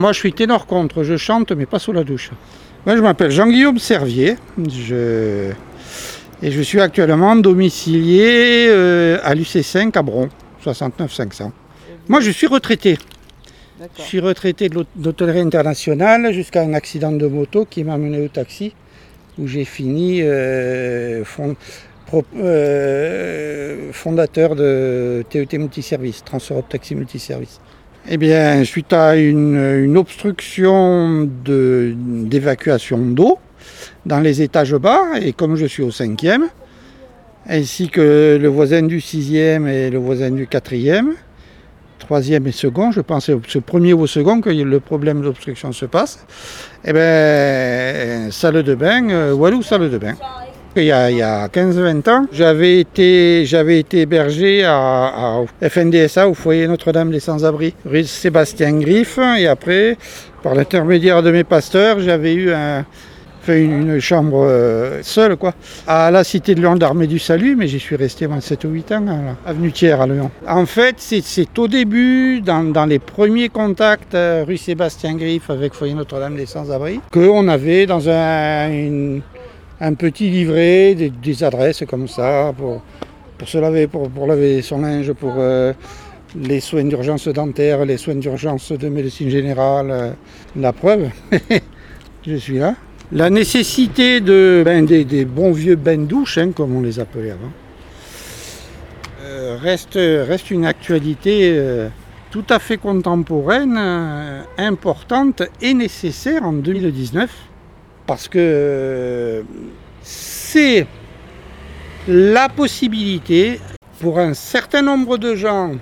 Moi, je suis ténor contre, je chante, mais pas sous la douche. Moi, je m'appelle Jean-Guillaume Servier. Je... Et je suis actuellement domicilié euh, à l'UC5 à Bron, 69 500. Moi, je suis retraité. Je suis retraité de l'hôtellerie internationale jusqu'à un accident de moto qui m'a mené au taxi, où j'ai fini euh, euh, fondateur de TET Multiservice, Transeurope Taxi Multiservice. Eh bien, suite à une, obstruction d'évacuation d'eau dans les étages bas, et comme je suis au cinquième, ainsi que le voisin du sixième et le voisin du quatrième, troisième et second, je pense ce premier ou au second que le problème d'obstruction se passe, eh bien, salle de bain, euh, salle de bain. Il y a, 15-20 ans, j'avais été, hébergé à, FNDSA, au foyer Notre-Dame des Sans-Abri, rue Sébastien Griff. Et après, par l'intermédiaire de mes pasteurs, j'avais eu une, chambre euh, seule, quoi, à la cité de Lyon d'Armée du Salut, mais j'y suis resté 7 ou 8 ans, à avenue Thiers à Lyon. En fait, c'est au début, dans, les premiers contacts euh, rue Sébastien Griff avec Foyer Notre-Dame des Sans-Abri, qu'on avait dans un, une, un petit livret, des, adresses comme ça, pour, pour se laver, pour, pour laver son linge, pour euh, les soins d'urgence dentaire, les soins d'urgence de médecine générale. Euh, la preuve, je suis là. La nécessité de, ben, des, bons vieux bains douches, hein, comme on les appelait avant, euh, reste, reste une actualité tout à fait contemporaine, importante et nécessaire en 2019 parce que c'est la possibilité pour un certain nombre de gens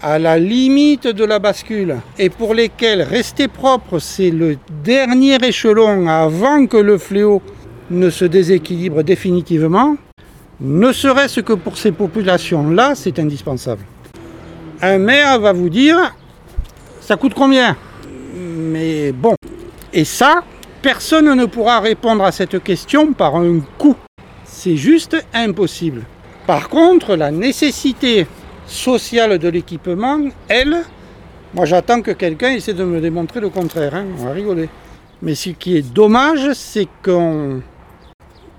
à la limite de la bascule et pour lesquels rester propre c'est le dernier échelon avant que le fléau ne se déséquilibre définitivement, ne serait-ce que pour ces populations-là, c'est indispensable. Un maire va vous dire, ça coûte combien? Mais bon, et ça, Personne ne pourra répondre à cette question par un coût. C'est juste impossible. Par contre, la nécessité sociale de l'équipement, elle, moi j'attends que quelqu'un essaie de me démontrer le contraire. Hein. on va rigoler. Mais ce qui est dommage, c'est qu'on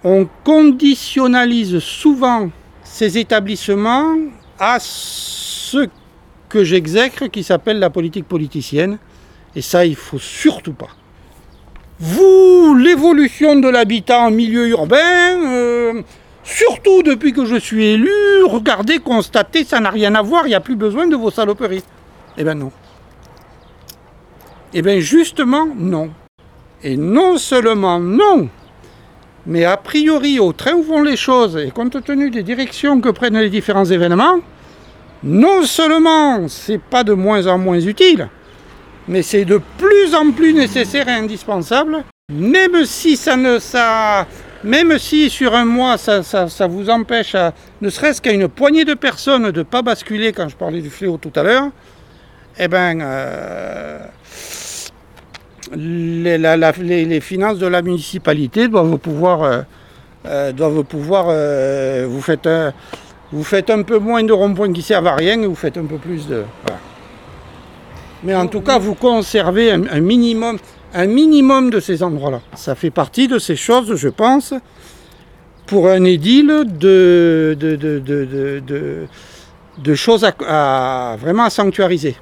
on conditionnalise souvent ces établissements à ce que j'exècre qui s'appelle la politique politicienne. Et ça, il faut surtout pas. Vous, l'évolution de l'habitat en milieu urbain, euh, surtout depuis que je suis élu, regardez, constatez, ça n'a rien à voir, il n'y a plus besoin de vos saloperies. Eh bien non. Eh bien justement, non. Et non seulement non, mais a priori, au train où vont les choses, et compte tenu des directions que prennent les différents événements, non seulement c'est pas de moins en moins utile, mais c'est de plus en plus nécessaire et indispensable, même si ça ne ça, même si sur un mois ça, ça, vous empêche, ne serait-ce qu'à une poignée de personnes de ne pas basculer quand je parlais du fléau tout à l'heure, eh ben euh, les, les, finances de la municipalité doivent pouvoir, euh, euh, pouvoir vous, faites un, vous faites un peu moins de ronds-points qui servent à rien et vous faites un peu plus de. Mais en tout cas, vous conservez un, minimum, de ces endroits-là. Ça fait partie de ces choses, je pense, pour un édile de, choses vraiment à sanctuariser.